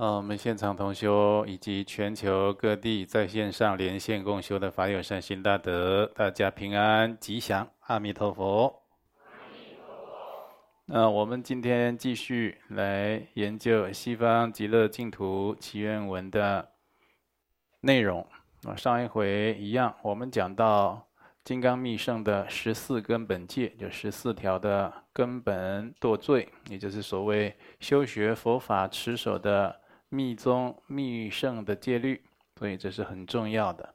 呃，我们现场同修以及全球各地在线上连线共修的法友善心大德，大家平安吉祥，阿弥陀佛。那我们今天继续来研究《西方极乐净土祈愿文》的内容。啊，上一回一样，我们讲到金刚密乘的十四根本戒，就十四条的根本堕罪，也就是所谓修学佛法持守的。密宗密圣的戒律，所以这是很重要的。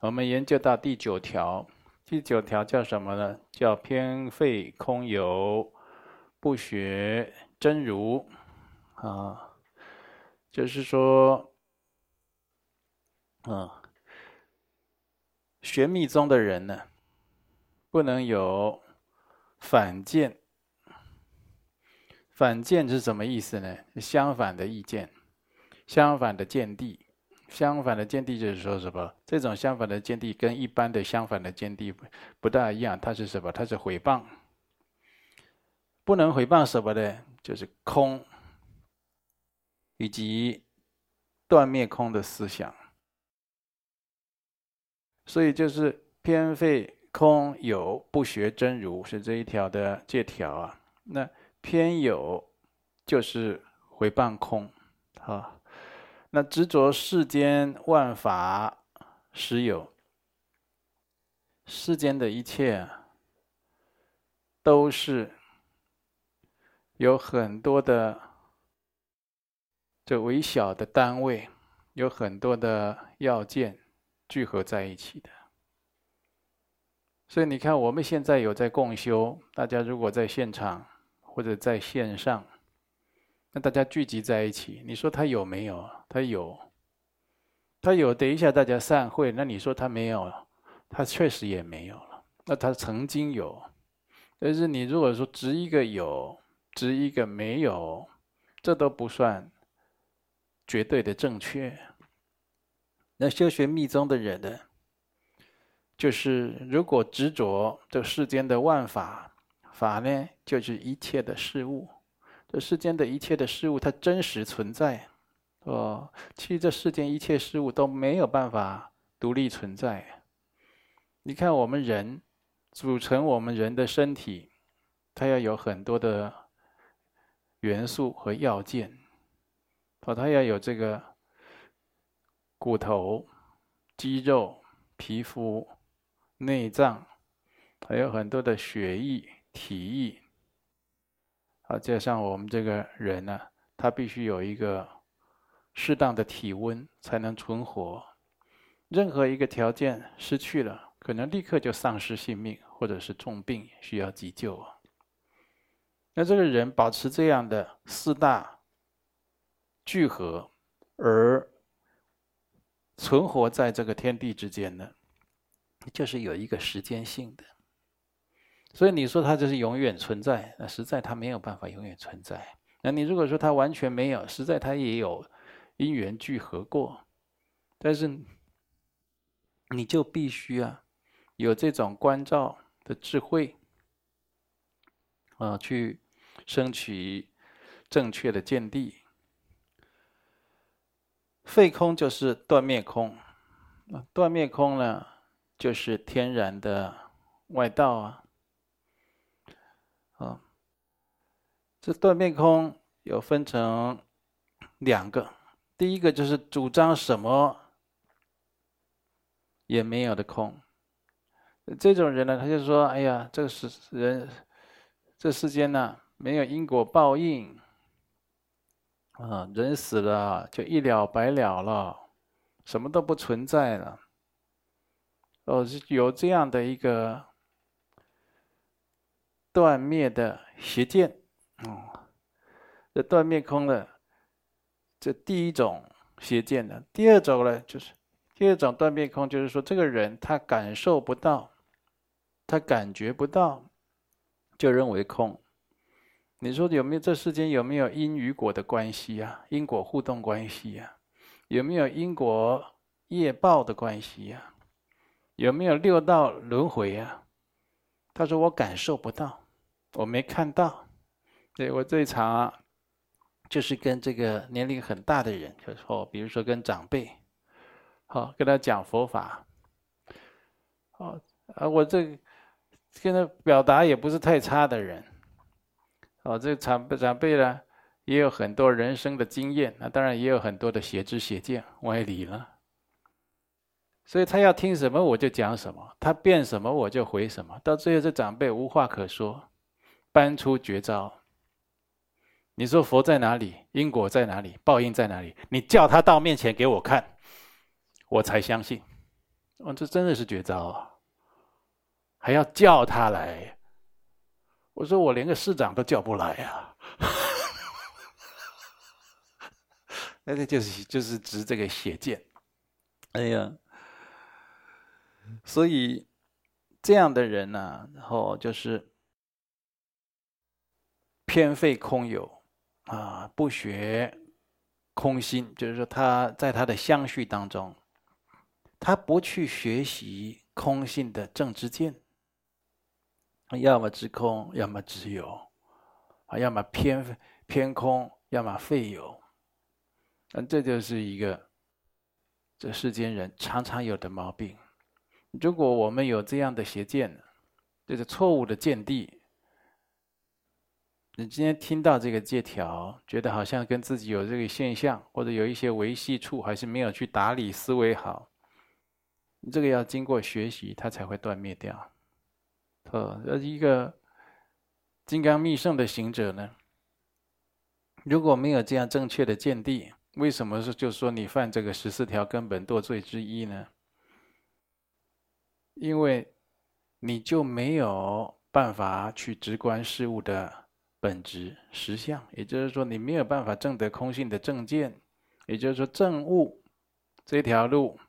我们研究到第九条，第九条叫什么呢？叫偏废空有，不学真如。啊，就是说，啊，学密宗的人呢，不能有反见。反见是什么意思呢？相反的意见。相反的见地，相反的见地就是说什么？这种相反的见地跟一般的相反的见地不大一样。它是什么？它是毁谤，不能毁谤什么呢，就是空，以及断灭空的思想。所以就是偏废空有，不学真如，是这一条的戒条啊。那偏有就是毁谤空，啊。那执着世间万法实有，世间的一切都是有很多的这微小的单位，有很多的要件聚合在一起的。所以你看，我们现在有在共修，大家如果在现场或者在线上。那大家聚集在一起，你说他有没有？他有，他有。等一下大家散会，那你说他没有？他确实也没有了。那他曾经有，但是你如果说执一个有，执一个没有，这都不算绝对的正确。那修学密宗的人呢，就是如果执着这世间的万法，法呢就是一切的事物。这世间的一切的事物，它真实存在，哦，其实这世间一切事物都没有办法独立存在。你看，我们人组成我们人的身体，它要有很多的元素和要件，哦，它要有这个骨头、肌肉、皮肤、内脏，还有很多的血液、体液。啊，加上我们这个人呢、他必须有一个适当的体温才能存活。任何一个条件失去了，可能立刻就丧失性命，或者是重病需要急救。那这个人保持这样的四大聚合而存活在这个天地之间呢，就是有一个时间性的。所以你说它就是永远存在，那实在它没有办法永远存在。那你如果说它完全没有，实在它也有因缘聚合过，但是你就必须啊有这种关照的智慧啊，去升起正确的见地。废空就是断灭空，断灭空呢就是天然的外道。啊，这断灭空有分成两个，第一个就是主张什么也没有的空，这种人呢，他就说：“哎呀，这个世人，这世间呢，没有因果报应，啊，人死了就一了百了了，什么都不存在了。”哦，是有这样的一个。断灭的邪见，哦，这断灭空的这第一种邪见呢，第二种呢，就是第二种断灭空，就是说这个人他感受不到，他感觉不到，就认为空。你说有没有这世间有没有因与果的关系啊？因果互动关系啊？有没有因果业报的关系啊？有没有六道轮回啊？他说我感受不到。我没看到，对，我最常就是跟这个年龄很大的人，就是说，比如说跟长辈，好跟他讲佛法，哦啊，我这个跟他表达也不是太差的人，哦，这个长长辈呢也有很多人生的经验，那当然也有很多的邪知邪见歪理了，所以他要听什么我就讲什么，他变什么我就回什么，到最后这长辈无话可说，搬出绝招。你说佛在哪里？因果在哪里？报应在哪里？你叫他到面前给我看，我才相信。哦，这真的是绝招啊！还要叫他来。我说我连个市长都叫不来啊！那个就是就是指这个邪见。哎呀，所以这样的人呢、啊，然后就是偏废空有。啊，不学空心，就是说他在他的相续当中，他不去学习空性的正知见，要么知空，要么知有，啊，要么偏偏空，要么废有，嗯，这就是一个这世间人常常有的毛病。如果我们有这样的邪见，就是错误的见地。你今天听到这个借条，觉得好像跟自己有这个现象，或者有一些维系处，还是没有去打理思维好，这个要经过学习，它才会断灭掉。呃，而一个金刚密圣的行者呢，如果没有这样正确的见地，为什么是就说你犯这个十四条根本堕罪之一呢？因为你就没有办法去直观事物的。本质实相，也就是说，你没有办法证得空性的正见，也就是说，证悟这条路，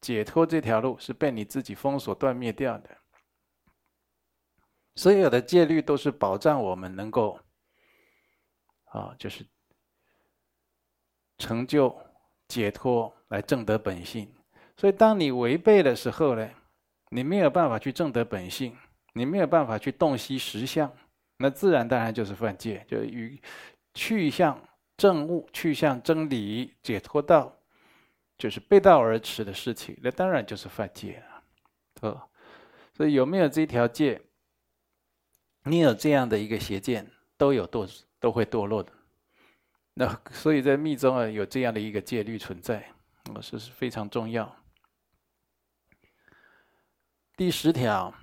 解脱这条路是被你自己封锁断灭掉的。所有的戒律都是保障我们能够，啊，就是成就解脱来证得本性。所以，当你违背的时候呢，你没有办法去证得本性，你没有办法去洞悉实相。那自然当然就是犯戒，就与去向正悟、去向真理、解脱道，就是背道而驰的事情。那当然就是犯戒了。哦，所以有没有这条戒？你有这样的一个邪见，都有堕，都会堕落的。那所以在密宗啊，有这样的一个戒律存在，我说是非常重要。第十条，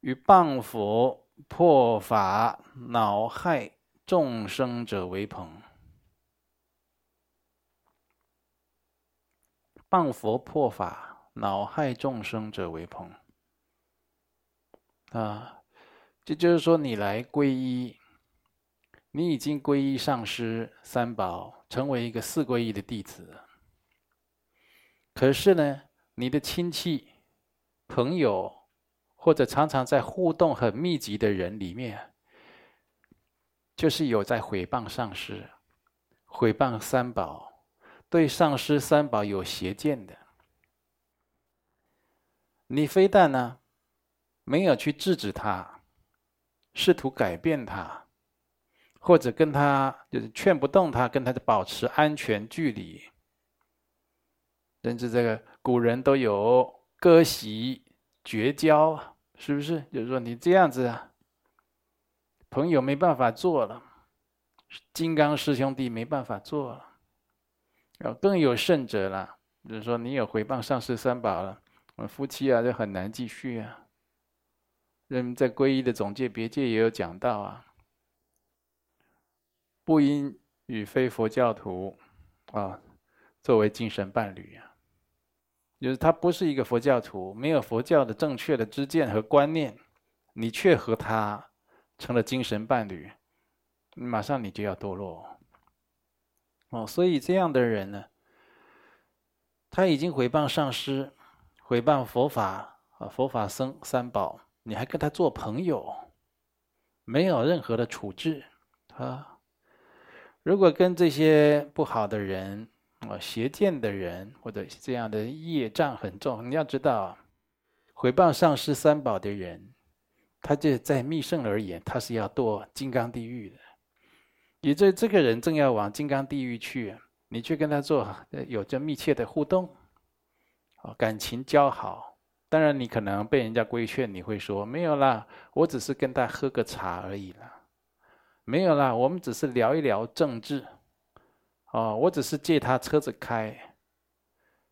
与谤佛。破法恼害众生者为朋，谤佛破法恼害众生者为朋。啊，这就是说，你来皈依，你已经皈依上师三宝，成为一个四皈依的弟子。可是呢，你的亲戚、朋友。或者常常在互动很密集的人里面，就是有在诽谤上师、诽谤三宝，对上师三宝有邪见的。你非但呢没有去制止他，试图改变他，或者跟他就是劝不动他，跟他保持安全距离。甚至这个古人都有割席绝交。是不是？就是说你这样子啊，朋友没办法做了，金刚师兄弟没办法做了，然后更有甚者了，就是说你有回谤上师三宝了，我们夫妻啊就很难继续啊。人在皈依的总戒别戒也有讲到啊，不应与非佛教徒啊作为精神伴侣啊。就是他不是一个佛教徒，没有佛教的正确的知见和观念，你却和他成了精神伴侣，马上你就要堕落。哦，所以这样的人呢，他已经诽谤上师，毁谤佛法啊，佛法僧三宝，你还跟他做朋友，没有任何的处置啊。如果跟这些不好的人，啊，邪见的人或者这样的业障很重。你要知道，诽谤上师三宝的人，他就在密圣而言，他是要堕金刚地狱的。也这这个人正要往金刚地狱去，你去跟他做有着密切的互动，感情交好。当然，你可能被人家规劝，你会说没有啦，我只是跟他喝个茶而已啦，没有啦，我们只是聊一聊政治，哦，我只是借他车子开。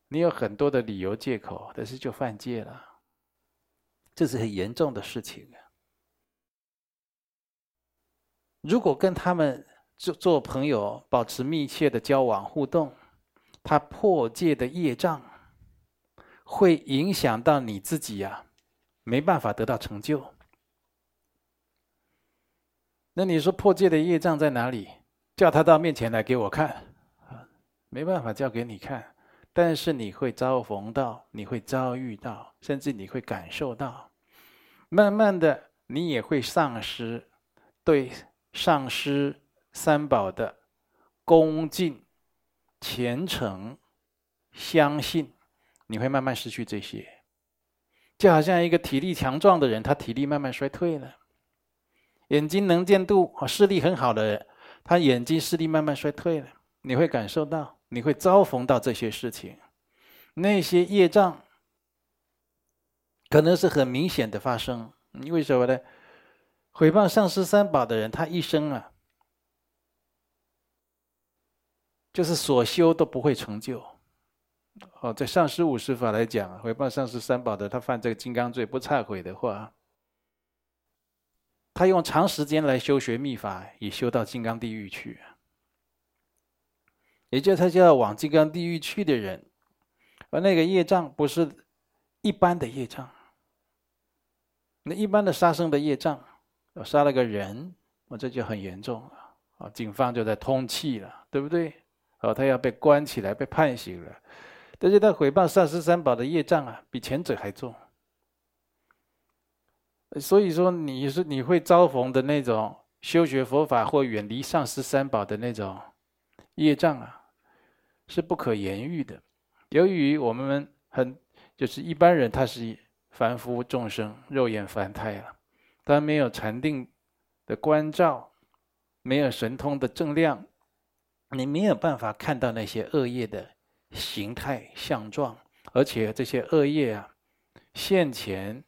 你有很多的理由借口，但是就犯戒了，这是很严重的事情。如果跟他们做做朋友，保持密切的交往互动，他破戒的业障会影响到你自己呀，没办法得到成就。那你说破戒的业障在哪里？叫他到面前来给我看，啊没办法叫给你看。但是你会遭逢到，你会遭遇到，甚至你会感受到，慢慢的，你也会丧失对上师三宝的恭敬、虔诚、相信，你会慢慢失去这些。就好像一个体力强壮的人，他体力慢慢衰退了；眼睛能见度、视力很好的人，他眼睛视力慢慢衰退了，你会感受到。你会遭逢到这些事情，那些业障可能是很明显的发生。因为什么呢？诽谤上师三宝的人，他一生啊，就是所修都不会成就。哦，在上师五十法来讲，诽谤上师三宝的，他犯这个金刚罪不忏悔的话，他用长时间来修学密法，也修到金刚地狱去。也就他就要往金刚地狱去的人，而那个业障不是一般的业障。那一般的杀生的业障，我杀了个人，我这就很严重了啊！警方就在通缉了，对不对？哦，他要被关起来，被判刑了。但是他诽谤上师三宝的业障啊，比前者还重。所以说，你是你会遭逢的那种修学佛法或远离上师三宝的那种业障啊。是不可言喻的。由于我们很就是一般人，他是凡夫众生，肉眼凡胎啊，他没有禅定的关照，没有神通的正量，你没有办法看到那些恶业的形态相状，而且这些恶业啊，现前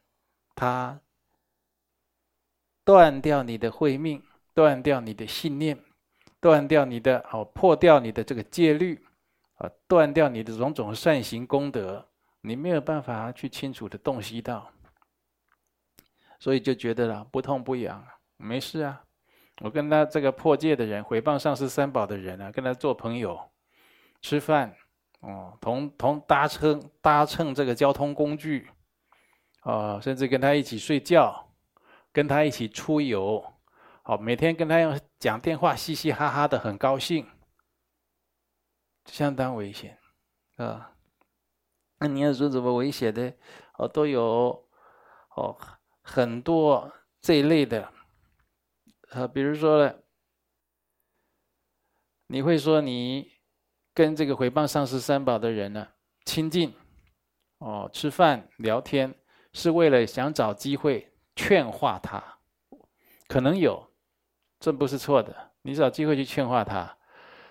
他断掉你的慧命，断掉你的信念，断掉你的哦，破掉你的这个戒律。啊，断掉你的种种善行功德，你没有办法去清楚的洞悉到，所以就觉得了不痛不痒，没事啊。我跟他这个破戒的人，回谤上师三宝的人啊，跟他做朋友，吃饭，哦，同同搭乘搭乘这个交通工具，哦，甚至跟他一起睡觉，跟他一起出游，好，每天跟他用讲电话，嘻嘻哈哈的，很高兴。相当危险，啊，那你要说怎么危险的？哦，都有哦很多这一类的，啊，比如说呢，你会说你跟这个回谤上师三宝的人呢亲近，哦，吃饭聊天是为了想找机会劝化他，可能有，这不是错的，你找机会去劝化他。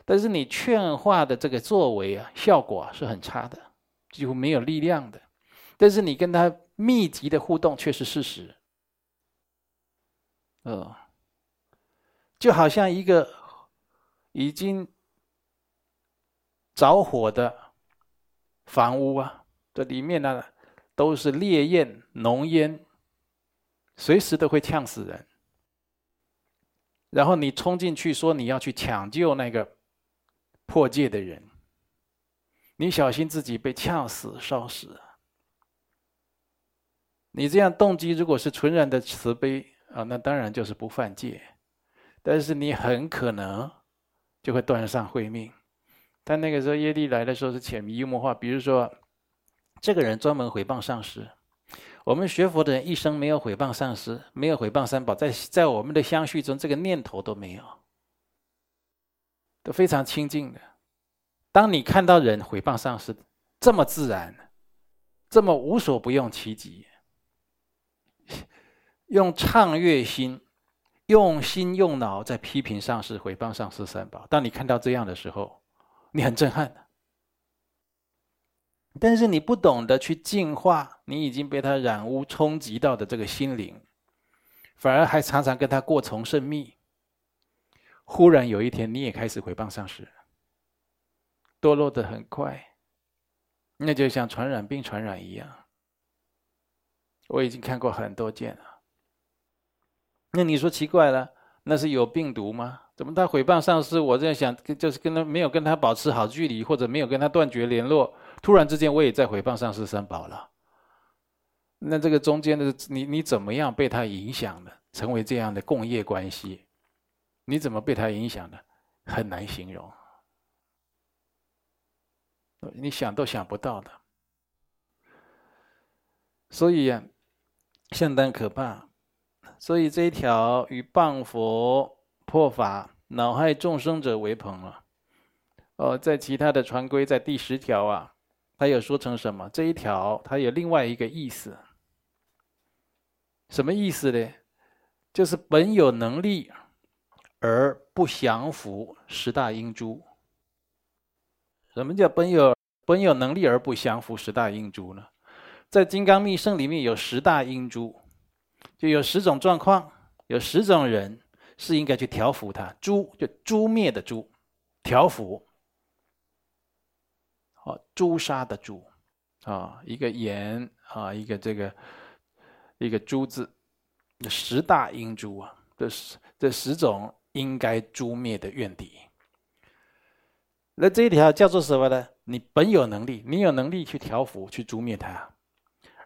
但是你劝化的这个作为啊，效果是很差的，几乎没有力量的。但是你跟他密集的互动却是事实，呃，就好像一个已经着火的房屋啊，这里面呢都是烈焰浓烟，随时都会呛死人。然后你冲进去说你要去抢救那个。破戒的人，你小心自己被呛死、烧死。你这样动机如果是纯然的慈悲啊，那当然就是不犯戒。但是你很可能就会断上慧命。但那个时候耶利来的时候是潜移默化，比如说，这个人专门诽谤上师。我们学佛的人一生没有诽谤上师，没有诽谤三宝，在在我们的相续中，这个念头都没有。都非常清净的。当你看到人诽谤上师，这么自然，这么无所不用其极，用畅悦心用心用脑在批评上师、毁谤上师三宝。当你看到这样的时候，你很震撼的。但是你不懂得去净化你已经被他染污、冲击到的这个心灵，反而还常常跟他过从甚密。忽然有一天，你也开始毁谤上师，堕落的很快，那就像传染病传染一样。我已经看过很多件了。那你说奇怪了，那是有病毒吗？怎么他毁谤上师？我在想，就是跟他没有跟他保持好距离，或者没有跟他断绝联络，突然之间我也在毁谤上师三宝了。那这个中间的你你怎么样被他影响的，成为这样的共业关系？你怎么被他影响的？很难形容，你想都想不到的。所以呀，相当可怕。所以这一条与谤佛破法、恼害众生者为朋啊！哦，在其他的传规，在第十条啊，他有说成什么？这一条它有另外一个意思，什么意思呢？就是本有能力而不降服十大因诸。什么叫本有本有能力而不降服十大因诸呢？在《金刚密乘》里面有十大因诸。就有十种状况，有十种人是应该去调伏他。诛就诛灭的诛，调伏，啊诛杀的诛，啊一个言啊一个这个一个诛字，十大因诸啊，这十这十种应该诛灭的怨敌。那这一条叫做什么呢？你本有能力，你有能力去调伏去诛灭他，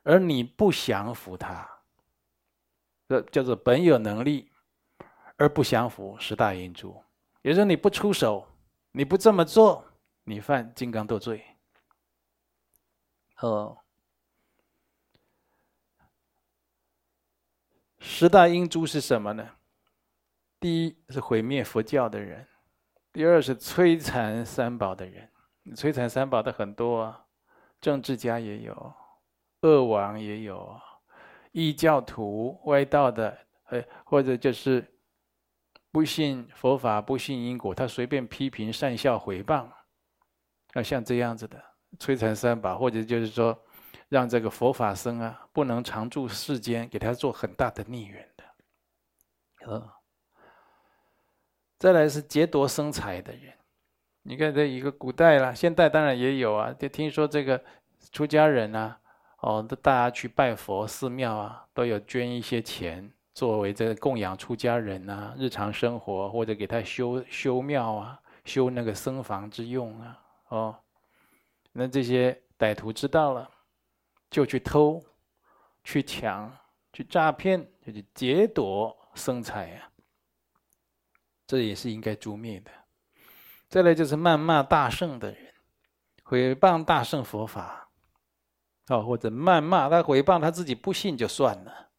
而你不降服他。这叫做本有能力而不降服十大因诸，也就是你不出手，你不这么做，你犯金刚堕罪。哦，十大因诸是什么呢？第一是毁灭佛教的人，第二是摧残三宝的人。摧残三宝的很多，政治家也有，恶王也有。异教徒、歪道的，呃，或者就是不信佛法、不信因果，他随便批评、善笑、诽谤，那，像这样子的摧残三宝，或者就是说让这个佛法僧啊不能常住世间，给他做很大的逆缘的，呃，再来是劫夺生财的人，你看这一个古代了，现代当然也有啊，就听说这个出家人啊。哦，都大家去拜佛寺庙啊，都有捐一些钱作为这个供养出家人啊，日常生活或者给他修修庙啊，修那个僧房之用啊。哦，那这些歹徒知道了，就去偷、去抢、去诈骗，去劫夺生财啊。这也是应该诛灭的。再来就是谩骂大圣的人，毁谤大圣佛法。哦，或者谩骂他，毁谤他自己不信就算了，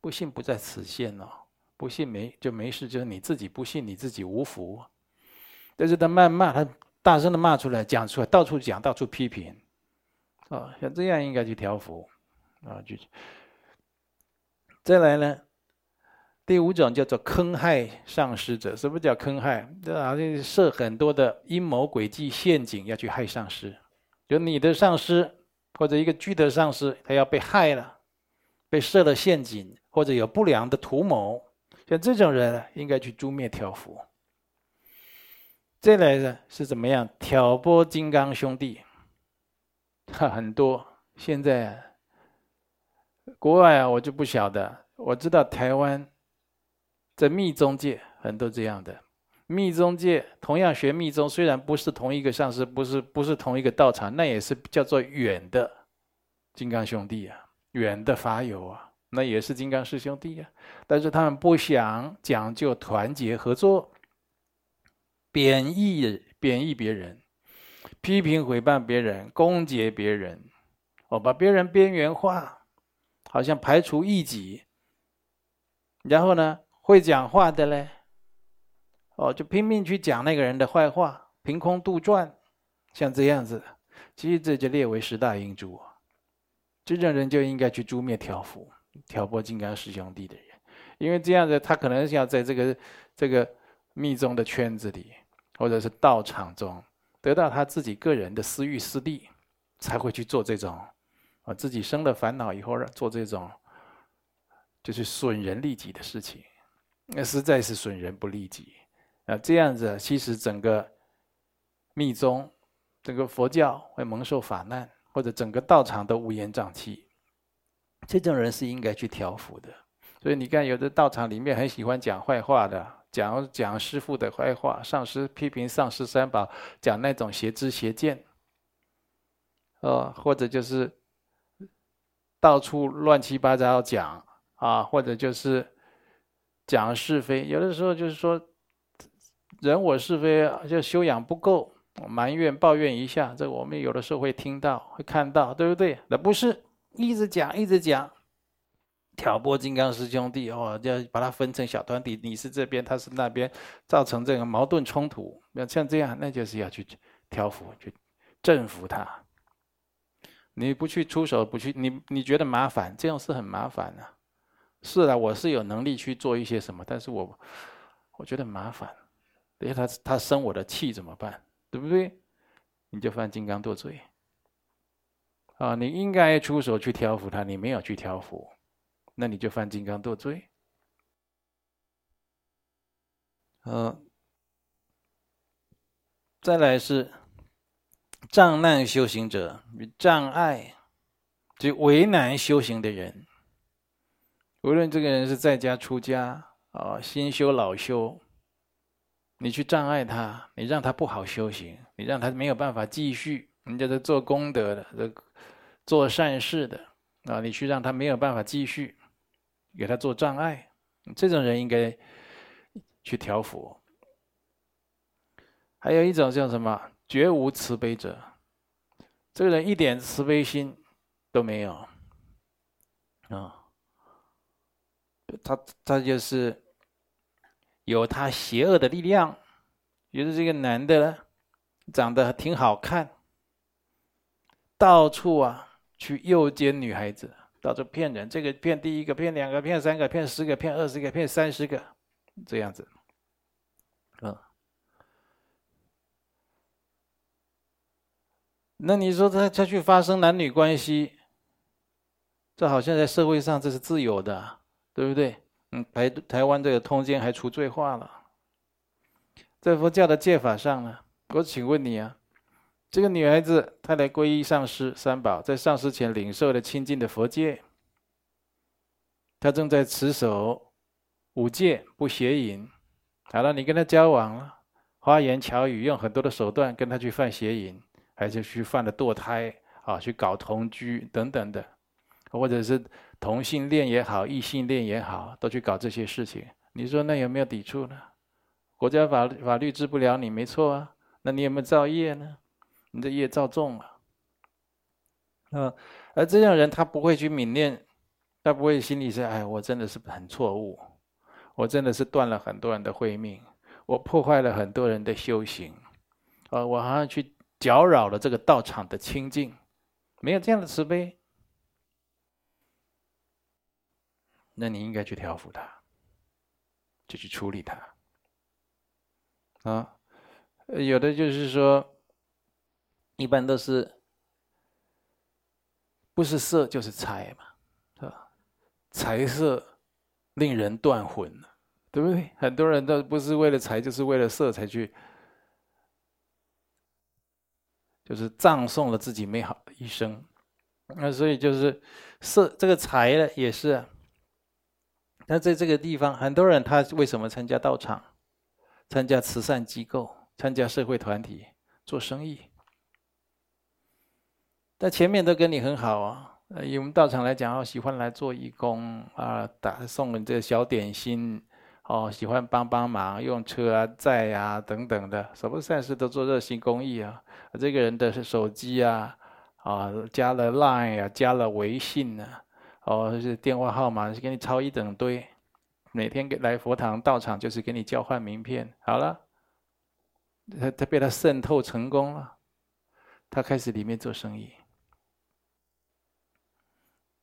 不信不在此限哦，不信没就没事，就是你自己不信，你自己无福。但是他谩骂，他大声的骂出来，讲出来，到处讲，到处批评，哦，像这样应该去调伏，啊，就再来呢，第五种叫做坑害上师者。什么叫坑害？这好像设很多的阴谋诡计陷阱要去害上师，就你的上师。或者一个具德上师，他要被害了，被设了陷阱，或者有不良的图谋，像这种人应该去诛灭调伏。再来呢是怎么样？挑拨金刚兄弟，哈，很多。现在国外啊，我就不晓得，我知道台湾在密宗界很多这样的。密宗界同样学密宗，虽然不是同一个上师，不是不是同一个道场，那也是叫做远的金刚兄弟啊，远的法友啊，那也是金刚师兄弟啊。但是他们不想讲究团结合作，贬义贬义别人，批评毁谤别人，攻击别人，哦，把别人边缘化，好像排除异己。然后呢，会讲话的嘞。哦，就拼命去讲那个人的坏话，凭空杜撰，像这样子，其实这就列为十大因诸。这种人就应该去诛灭挑夫、挑拨金刚师兄弟的人，因为这样子他可能是要在这个这个密宗的圈子里，或者是道场中得到他自己个人的私欲私利，才会去做这种啊自己生了烦恼以后做这种就是损人利己的事情，那实在是损人不利己啊！这样子其实整个密宗。整个佛教会蒙受法难，或者整个道场都乌烟瘴气，这种人是应该去调伏的。所以你看，有的道场里面很喜欢讲坏话的，讲讲师傅的坏话，上师批评上师三宝，讲那种邪知邪见，呃，或者就是到处乱七八糟讲啊，或者就是讲是非。有的时候就是说，人我是非就修养不够。埋怨抱怨一下，这我们有的时候会听到、会看到，对不对？那不是一直讲、一直讲，挑拨金刚师兄弟哦，要把它分成小团体，你是这边，他是那边，造成这个矛盾冲突。那像这样，那就是要去调伏、去征服他。你不去出手，不去，你你觉得麻烦，这样是很麻烦的、是啊，我是有能力去做一些什么，但是我我觉得麻烦，因为他他生我的气怎么办？对不对？你就犯金刚堕罪啊！你应该出手去调伏他，你没有去调伏，那你就犯金刚堕罪。呃，再来是障难修行者，障碍就为难修行的人，无论这个人是在家出家啊，新修老修。你去障碍他，你让他不好修行，你让他没有办法继续，人家在做功德的，做善事的啊，你去让他没有办法继续，给他做障碍，这种人应该去调伏。还有一种叫什么？绝无慈悲者，这个人一点慈悲心都没有啊，他他就是。有他邪恶的力量，觉得这个男的呢长得挺好看，到处啊去诱奸女孩子，到处骗人，这个骗第一个，骗两个，骗三个，骗十个，骗二十个，骗三十个，这样子，嗯，那你说他他去发生男女关系，这好像在社会上这是自由的，对不对？嗯，台台湾这个通奸还除罪化了，在佛教的戒法上呢，我请问你啊，这个女孩子她来皈依上师三宝，在上师前领受了清净的佛戒，她正在持守五戒不邪淫，好了，你跟她交往了，花言巧语，用很多的手段跟她去犯邪淫，还是去犯了堕胎啊，去搞同居等等的，或者是。同性恋也好，异性恋也好，都去搞这些事情。你说那有没有抵触呢？国家法法律治不了你，没错啊。那你有没有造业呢？你的业造重了。啊，而这样人他不会去泯念，他不会心里说：“哎，我真的是很错误，我真的是断了很多人的慧命，我破坏了很多人的修行，啊，我好像去搅扰了这个道场的清净。”没有这样的慈悲。那你应该去调伏他，就去处理他。啊，有的就是说，一般都是不是色就是财嘛，是吧？财色令人断魂，对不对？很多人都不是为了财，就是为了色才去，就是葬送了自己美好的一生。那所以就是色这个财呢，也是。那在这个地方，很多人他为什么参加道场、参加慈善机构、参加社会团体做生意？在前面都跟你很好啊，以我们道场来讲，哦，喜欢来做义工啊，打送你这小点心，哦，喜欢帮帮忙，用车啊、载啊等等的，什么善事都做热心公益啊。这个人的手机啊，啊，加了 Line 啊，加了微信啊。哦，是电话号码是给你抄一整堆，每天给来佛堂道场就是给你交换名片。好了，他他被他渗透成功了，他开始里面做生意。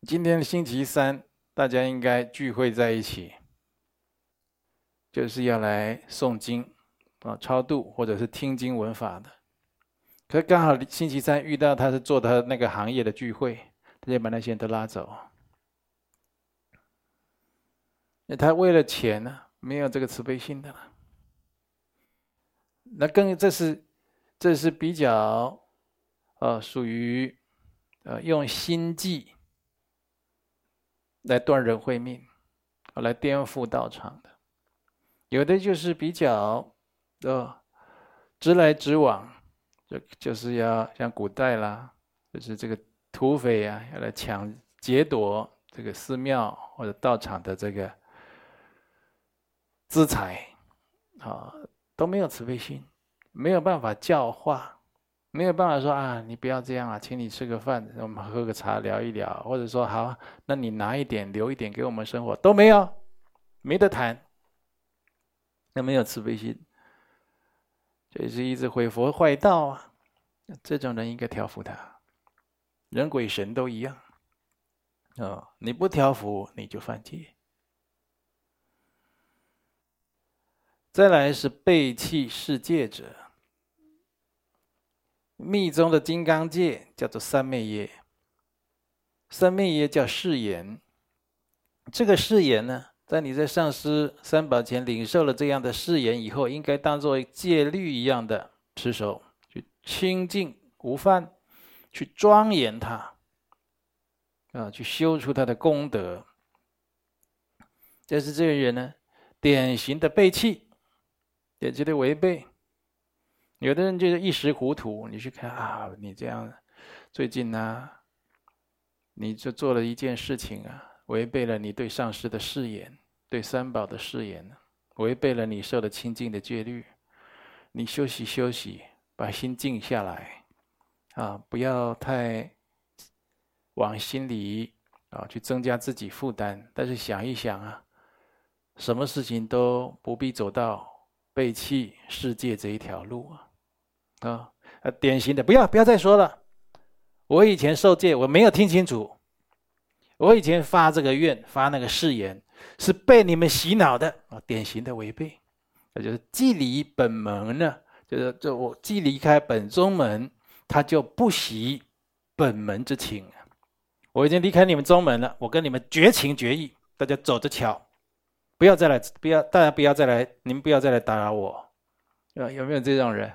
今天星期三，大家应该聚会在一起，就是要来诵经啊、超度或者是听经闻法的。可是刚好星期三遇到他是做他那个行业的聚会，他就把那些人都拉走。那他为了钱呢，没有这个慈悲心的了。那更这是这是比较呃属于呃用心计来断人慧命，来颠覆道场的。有的就是比较呃直来直往，就就是要像古代啦，就是这个土匪啊，要来抢劫夺这个寺庙或者道场的这个。资财，啊，都没有慈悲心，没有办法教化，没有办法说啊，你不要这样啊，请你吃个饭，我们喝个茶聊一聊，或者说好，那你拿一点留一点给我们生活，都没有，没得谈，那没有慈悲心，这是一直毁佛坏道啊，这种人应该调伏他，人鬼神都一样，啊，你不调伏你就犯戒。再来是背弃世界者，密宗的金刚戒叫做三昧耶，三昧耶叫誓言。这个誓言呢，在你在上师三宝前领受了这样的誓言以后，应该当作戒律一样的持守，去清净无犯，去庄严它，啊，去修出他的功德。但是这个人呢，典型的背弃。也觉得违背，有的人就是一时糊涂。你去看啊，你这样，最近呢、你就做了一件事情啊，违背了你对上师的誓言，对三宝的誓言，违背了你受的清净的戒律。你休息休息，把心静下来，啊，不要太往心里啊去增加自己负担。但是想一想啊，什么事情都不必走到。背弃世界这一条路啊，啊，典型的，不要不要再说了。我以前受戒，我没有听清楚。我以前发这个愿，发那个誓言，是被你们洗脑的啊，典型的违背。那就是既离本门呢，就是就我既离开本宗门，他就不习本门之情。我已经离开你们宗门了，我跟你们绝情绝义，大家走着瞧。不要再来，不要大家不要再来，你们不要再来打扰我，啊有没有这种人？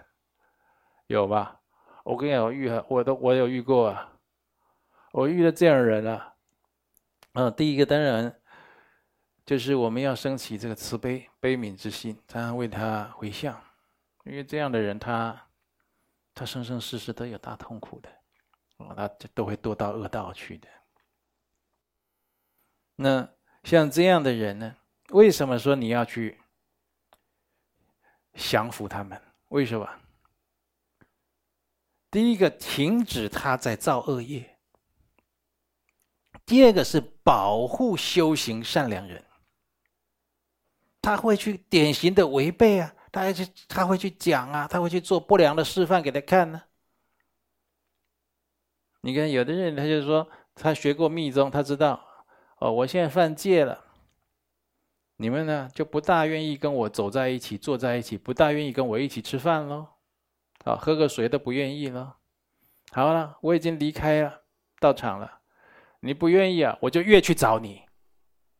有吧？我跟你讲，我遇我都我有遇过啊，我遇到这样的人啊。嗯，第一个当然就是我们要升起这个慈悲悲悯之心，常常为他回向，因为这样的人他他生生世世都有大痛苦的，哦，他就都会堕到恶道去的。那像这样的人呢？为什么说你要去降服他们？为什么？第一个，停止他在造恶业；第二个是保护修行善良人。他会去典型的违背啊，他会去他会去讲啊，他会去做不良的示范给他看呢、你看，有的人他就说他学过密宗，他知道哦，我现在犯戒了。你们呢，就不大愿意跟我走在一起，坐在一起，不大愿意跟我一起吃饭喽，啊，喝个水都不愿意了。好了，我已经离开了道场了，你不愿意啊，我就越去找你，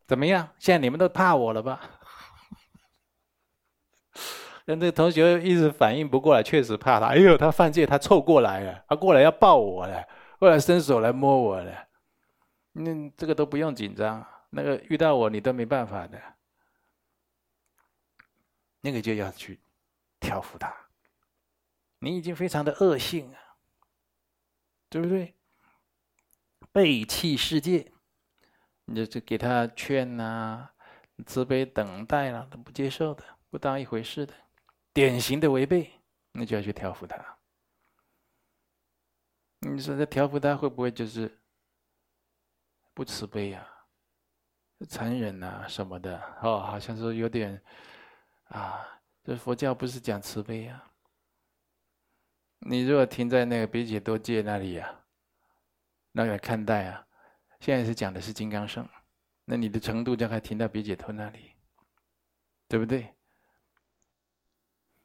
怎么样？现在你们都怕我了吧？那这同学一直反应不过来，确实怕他。哎呦，他犯戒，他凑过来了，他过来要抱我了，过来伸手来摸我了。那这个都不用紧张，那个遇到我你都没办法的。那个就要去调服他，你已经非常的恶性啊，对不对？背弃世界，你就就给他劝呐、慈悲等待了、啊，都不接受的，不当一回事的，典型的违背，你就要去调伏他。你说这调伏他会不会就是不慈悲呀、啊、残忍啊什么的？哦，好像说有点。啊，这佛教不是讲慈悲啊？你如果停在那个别解脱戒那里呀、啊，那个看待啊，现在是讲的是金刚乘，那你的程度就还停在别解脱那里，对不对？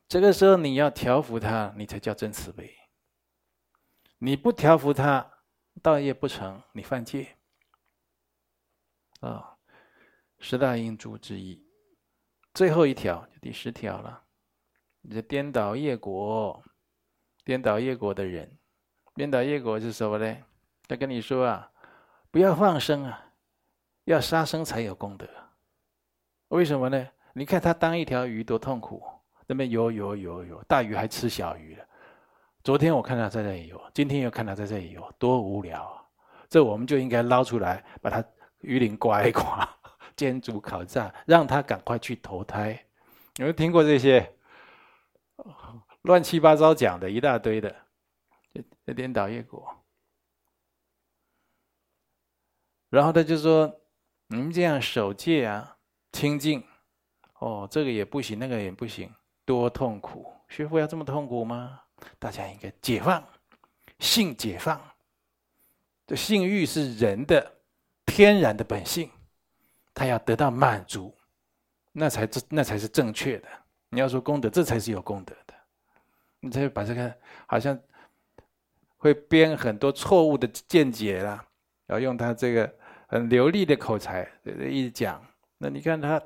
这个时候你要调伏他，你才叫真慈悲。你不调伏他，道业不成，你犯戒。啊、十大因诸之一，最后一条就第十条了。你这颠倒业果，颠倒业果的人，颠倒业果是什么呢？他跟你说啊，不要放生啊，要杀生才有功德。为什么呢？你看他当一条鱼多痛苦，那边游游游游，大鱼还吃小鱼了。昨天我看他在这里游，今天又看他在这里游，多无聊啊！这我们就应该捞出来，把他鱼鳞刮一刮，煎煮烤炸，让他赶快去投胎。有没有听过这些乱七八糟讲的一大堆的，这颠倒业果。然后他就说：“你们这样守戒啊，清净，哦，这个也不行，那个也不行，多痛苦！学佛要这么痛苦吗？”大家应该解放，性解放。这性欲是人的天然的本性，他要得到满足，那才这那才是正确的。你要说功德，这才是有功德的。你才把这个好像会编很多错误的见解啦，要用他这个很流利的口才一讲。那你看他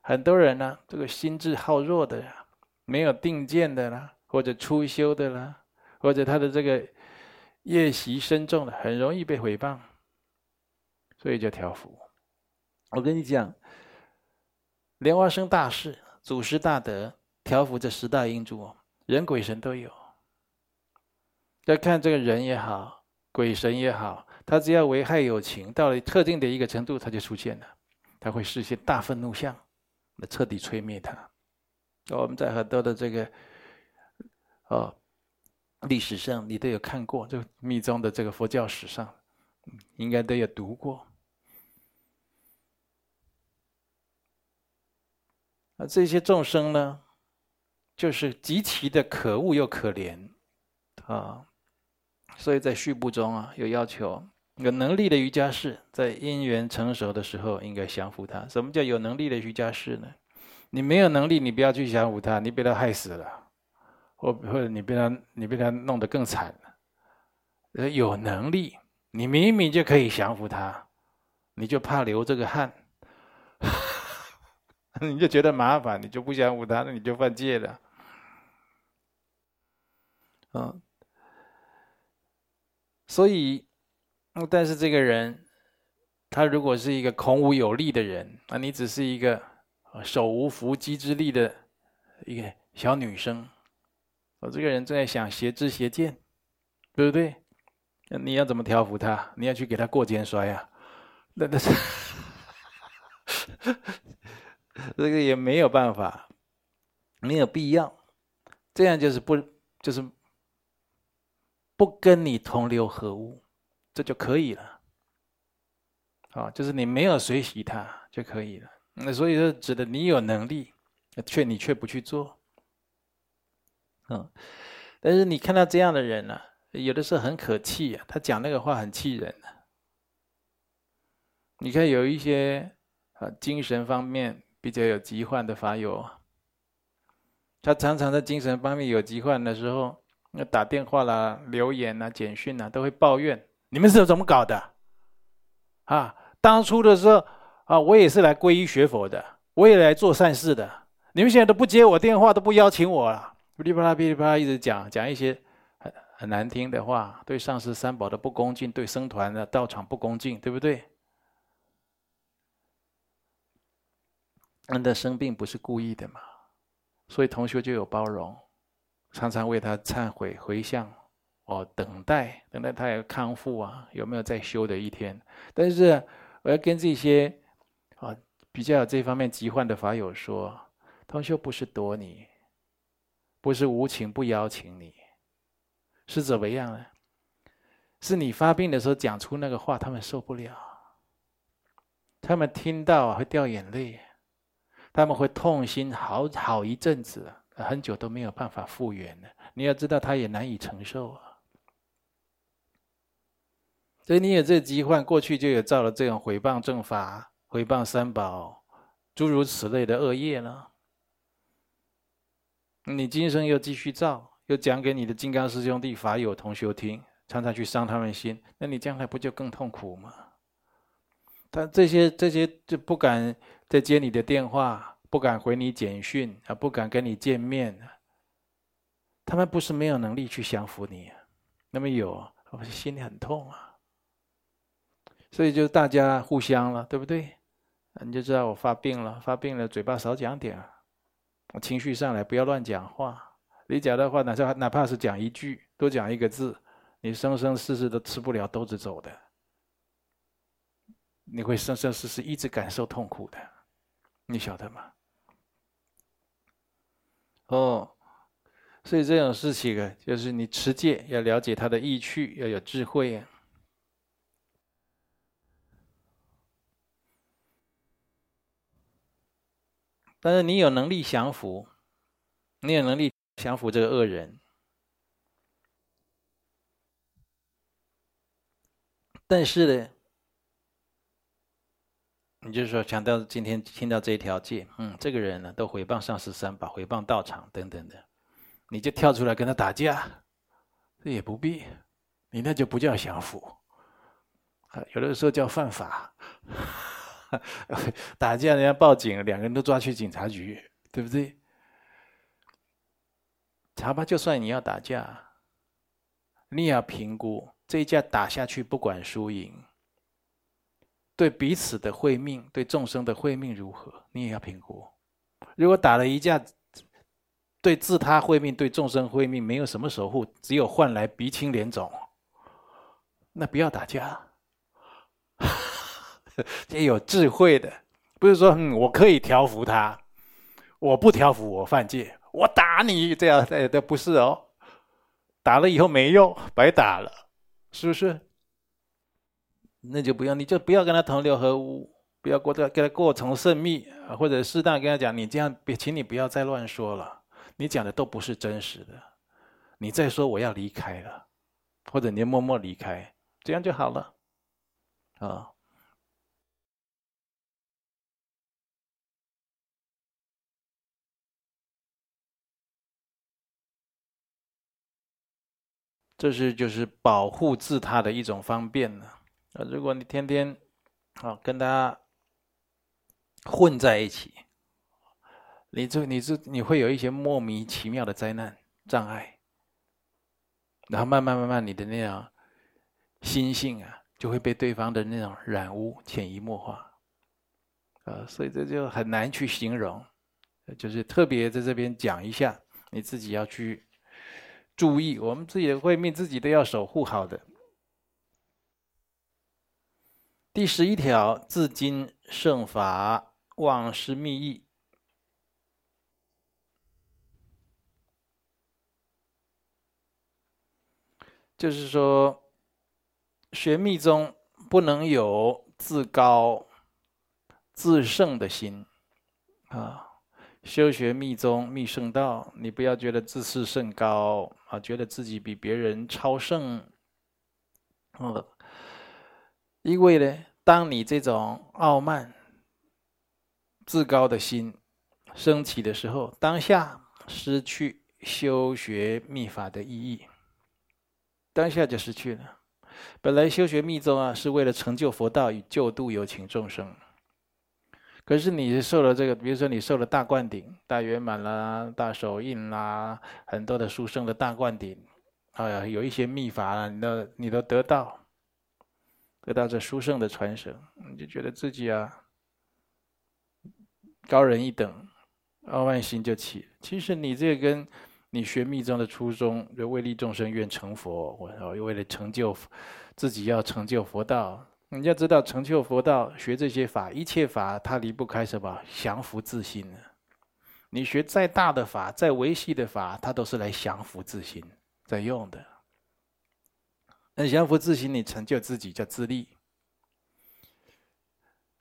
很多人呢、这个心智好弱的呀，没有定见的啦。或者初修的啦，或者他的这个业习深重的，很容易被诽谤，所以叫调伏。我跟你讲，莲花生大士、祖师大德调伏这十大因珠，人鬼神都有。要看这个人也好，鬼神也好，他只要危害有情，到了特定的一个程度，他就出现了，他会实现大愤怒相，那彻底摧灭他。我们在很多的这个。哦，历史上你都有看过，就密宗的这个佛教史上，应该都有读过。那，这些众生呢，就是极其的可恶又可怜啊，所以在序部中啊，有要求有能力的瑜伽士在因缘成熟的时候，应该降服他。什么叫有能力的瑜伽士呢？你没有能力，你不要去降服他，你被他害死了。或或者你被他你被他弄得更惨了，有能力，你明明就可以降服他，你就怕流这个汗，你就觉得麻烦，你就不降服他，那你就犯戒了。嗯，所以，但是这个人，他如果是一个孔武有力的人，那你只是一个手无缚鸡之力的一个小女生。我这个人正在想邪知邪见，对不对？你要怎么调服他？你要去给他过肩摔啊？那那是这个也没有办法，没有必要。这样就是不就是不跟你同流合污，这就可以了。啊，就是你没有随喜他就可以了。那所以说，指的你有能力，却你却不去做。嗯，但是你看到这样的人呢、有的时候很可气啊，他讲那个话很气人、你看有一些啊精神方面比较有疾患的法友，他常常在精神方面有疾患的时候，那打电话啦、留言呐、简讯呐，都会抱怨：你们是怎么搞的？啊，当初的时候啊，我也是来皈依学佛的，我也来做善事的，你们现在都不接我电话，都不邀请我了。噼里啪啦，噼里啪啦，一直讲讲一些很很难听的话，对上师三宝的不恭敬，对僧团的道场不恭敬，对不对？人的生病不是故意的嘛，所以同学就有包容，常常为他忏悔回向，哦，等待等待他有康复啊，有没有再修的一天？但是我要跟这些啊比较有这方面疾患的法友说，同学不是躲你。不是无情不邀请你，是怎么样呢？是你发病的时候讲出那个话，他们受不了，他们听到会掉眼泪，他们会痛心好好一阵子，很久都没有办法复原了。你要知道，他也难以承受啊。所以你有这疾患，过去就有造了这种毁谤正法、毁谤三宝诸如此类的恶业了。你今生又继续造，又讲给你的金刚师兄弟、法友同修听，常常去伤他们心，那你将来不就更痛苦吗？他这些这些就不敢再接你的电话，不敢回你简讯啊，不敢跟你见面。他们不是没有能力去降服你，那么有，我心里很痛啊。所以就大家互相了，对不对？你就知道我发病了，发病了，嘴巴少讲点，我情绪上来不要乱讲话。你讲的话，哪怕哪怕是讲一句，多讲一个字，你生生世世都吃不了兜着走的，你会生生世世一直感受痛苦的，你晓得吗？哦。所以这种事情啊，就是你持戒要了解它的意趣，要有智慧啊。但是你有能力降服，你有能力降服这个恶人。但是呢，你就是说，强调今天听到这一条戒，嗯，这个人呢，都回谤上师三宝，回谤道场等等的。你就跳出来跟他打架，这也不必，你那就不叫降服，有的时候叫犯法。打架人家报警，两个人都抓去警察局，对不对？查吧，就算你要打架，你也要评估这一架打下去，不管输赢，对彼此的慧命，对众生的慧命如何，你也要评估。如果打了一架，对自他慧命，对众生慧命，没有什么守护，只有换来鼻青脸肿。那不要打架，也有智慧的，不是说嗯，我可以调服他，我不调服我犯戒，我打你这样，哎，不是哦，打了以后没用，白打了，是不是？那就不要，你就不要跟他同流合污，不要过这跟他过从甚密，或者适当跟他讲，你这样别，请你不要再乱说了。你讲的都不是真实的，你再说我要离开了，或者你默默离开，这样就好了，啊。这是就是保护自他的一种方便呢。啊如果你天天啊跟他混在一起。你这、你这、你会有一些莫名其妙的灾难障碍，然后慢慢、慢慢，你的那样心性啊，就会被对方的那种染污、潜移默化，啊，所以这就很难去形容，就是特别在这边讲一下，你自己要去注意，我们自己的慧命，自己都要守护好的。第十一条，自今圣法忘失密意。就是说，学密宗不能有自高自胜的心啊！修学密宗密圣道，你不要觉得自视甚高啊，觉得自己比别人超胜。嗯，因为呢，当你这种傲慢、自高的心升起的时候，当下失去修学密法的意义。当下就失去了。本来修学密宗啊，是为了成就佛道与救度有情众生。可是你受了这个，比如说你受了大灌顶、大圆满啦、大手印啦，很多的殊胜的大灌顶，哎呀，有一些密法啦，你都你都得到，得到这殊胜的传承，你就觉得自己啊高人一等，傲慢心就起。其实你这个跟你学密宗的初衷，就为利众生愿成佛，我又为了成就自己要成就佛道。你要知道，成就佛道学这些法，一切法它离不开什么？降伏自心。你学再大的法，再维系的法，它都是来降伏自心在用的。那降伏自心，你成就自己叫自利。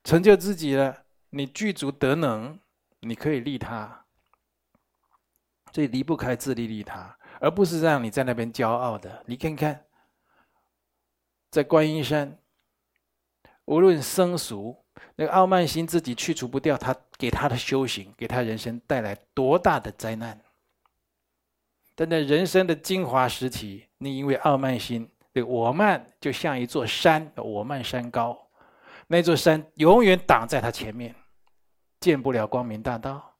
成就自己了，你具足德能，你可以利他。所以离不开自利利他，而不是让你在那边骄傲的。你看看，在观音山，无论僧俗，那个傲慢心自己去除不掉，他给他的修行，给他人生带来多大的灾难，但在人生的精华时期，你因为傲慢心，对我慢就像一座山，我慢山高，那座山永远挡在他前面，见不了光明大道，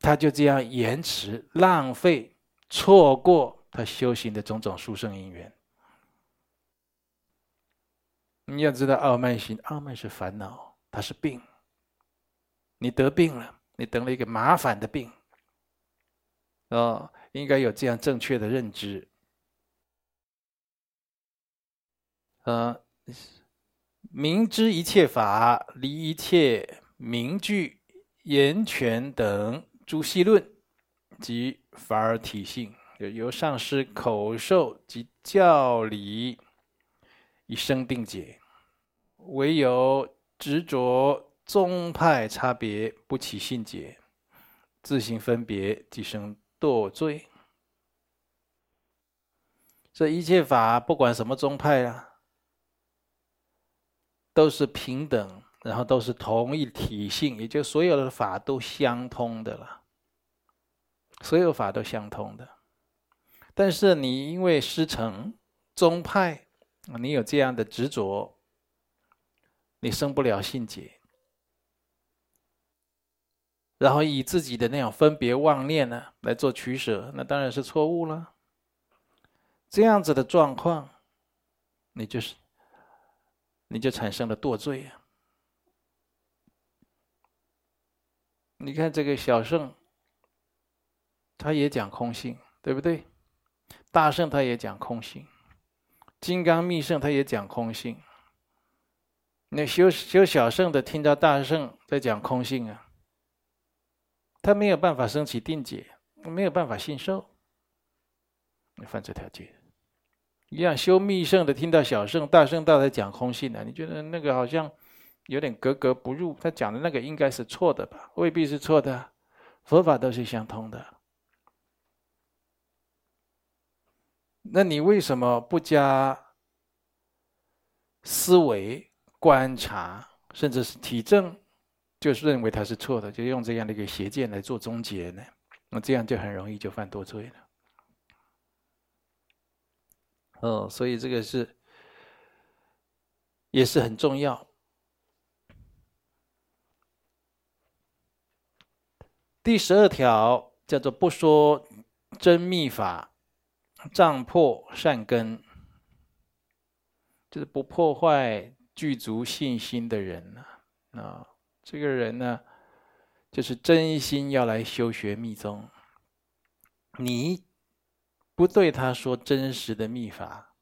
他就这样延迟、浪费、错过他修行的种种殊胜因缘。你要知道，傲慢心，傲慢是烦恼，它是病。你得病了，你得了一个麻烦的病。哦，应该有这样正确的认知。呃，明知一切法离一切名句、言权等诸戏论及法尔体性，由上师口授及教理。以生定解，唯有执着宗派差别，不起信解，自行分别，即生堕罪。这一切法，不管什么宗派啊，都是平等，然后都是同一体性，也就所有的法都相通的了。所有法都相通的，但是你因为师承宗派。你有这样的执着，你生不了信解，然后以自己的那种分别妄念呢来做取舍，那当然是错误了。这样子的状况，你就是，你就产生了堕罪啊！你看这个小圣，他也讲空性，对不对？大圣他也讲空性。金刚密圣他也讲空性，那修修小圣的听到大圣在讲空性啊，他没有办法升起定解，没有办法信受，犯这条戒。一样修密圣的听到小圣、大圣道在讲空性呢，你觉得那个好像有点格格不入，他讲的那个应该是错的吧？未必是错的，佛法都是相通的。那你为什么不加思维、观察，甚至是体证，就是认为它是错的，就用这样的一个邪见来做终结呢？那这样就很容易就犯多罪了。哦，所以这个是也是很重要。第十二条叫做不说真密法。障破善根，就是不破坏具足信心的人呢。啊，这个人呢，就是真心要来修学密宗。你不对他说真实的秘法，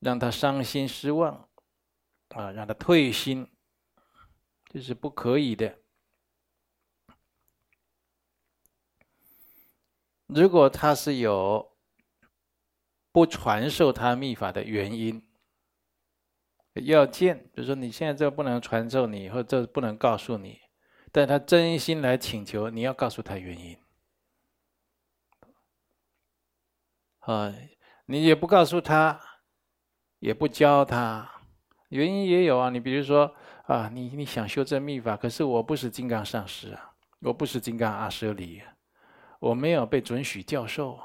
让他伤心失望，啊，让他退心，这是不可以的。如果他是有不传授他秘法的原因，要见，比如说你现在这不能传授你，或者这不能告诉你，但他真心来请求，你要告诉他原因。啊，你也不告诉他，也不教他，原因也有啊。你比如说啊，你你想修正密法，可是我不是金刚上师啊，我不是金刚阿闍黎，我没有被准许教授。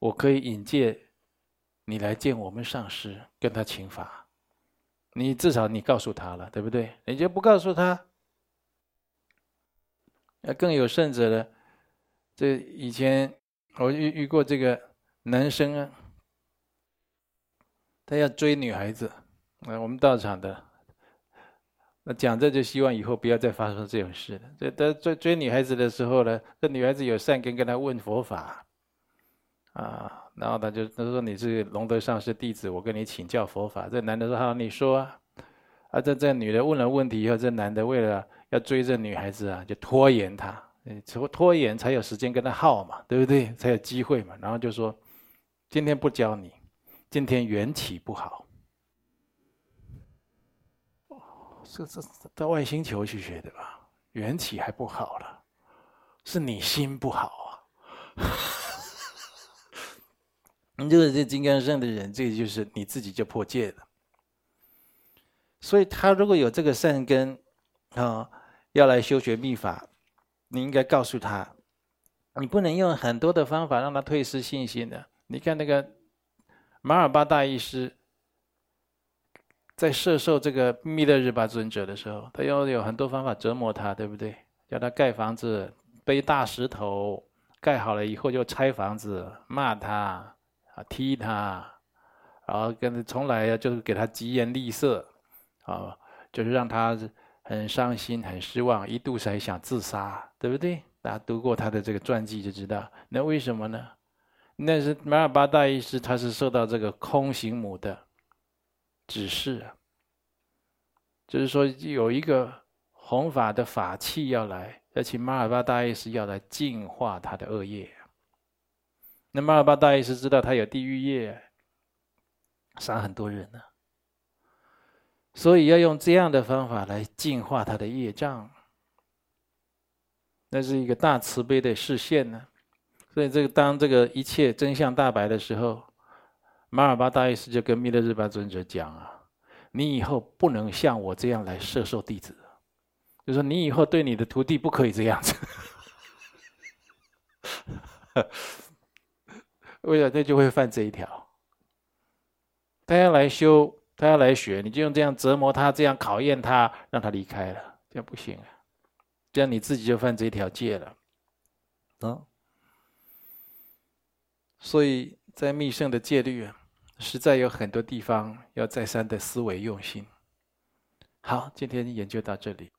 我可以引荐你来见我们上师，跟他请法。你至少你告诉他了，对不对？你就不告诉他，那更有甚者呢。这以前我遇遇过这个男生啊，他要追女孩子，啊，我们道场的，那讲这就希望以后不要再发生这种事了。这他追追女孩子的时候呢，这女孩子有善根，跟他问佛法。啊，然后他就他说，你是龙德上师弟子，我跟你请教佛法。这男的说好，你说啊。啊，这这女的问了问题以后，这男的为了要追这女孩子啊，就拖延她，拖拖延才有时间跟他耗嘛，对不对？才有机会嘛。然后就说，今天不教你，今天缘起不好。哦，这这到外星球去学的吧？缘起还不好了，是你心不好啊。你就是这金刚乘的人，这个就是你自己就破戒了。所以他如果有这个善根，啊，要来修学密法，你应该告诉他，你不能用很多的方法让他退失信心的。你看那个马尔巴大医师在摄受这个密勒日巴尊者的时候，他要有很多方法折磨他，对不对？叫他盖房子，背大石头，盖好了以后就拆房子，骂他啊，踢他，然后跟从来就是给他疾言厉色，啊，就是让他很伤心、很失望，一度是还想自杀，对不对？大家读过他的这个传记就知道，那为什么呢？那是马尔巴大医师，他是受到这个空行母的指示，就是说有一个弘法的法器要来，而且马尔巴大医师要来净化他的恶业。那马尔巴大医师知道他有地狱业，杀很多人呢，所以要用这样的方法来净化他的业障。那是一个大慈悲的示现呢，所以这个当这个一切真相大白的时候，马尔巴大医师就跟密勒日巴尊者讲啊：“你以后不能像我这样来摄受弟子，就说你以后对你的徒弟不可以这样子。”为了这就会犯这一条，大家来修，他要来学，你就用这样折磨他，这样考验他，让他离开了，这样不行啊。这样你自己就犯这一条戒了，啊！所以在密圣的戒律啊，实在有很多地方要再三的思维用心。好，今天研究到这里。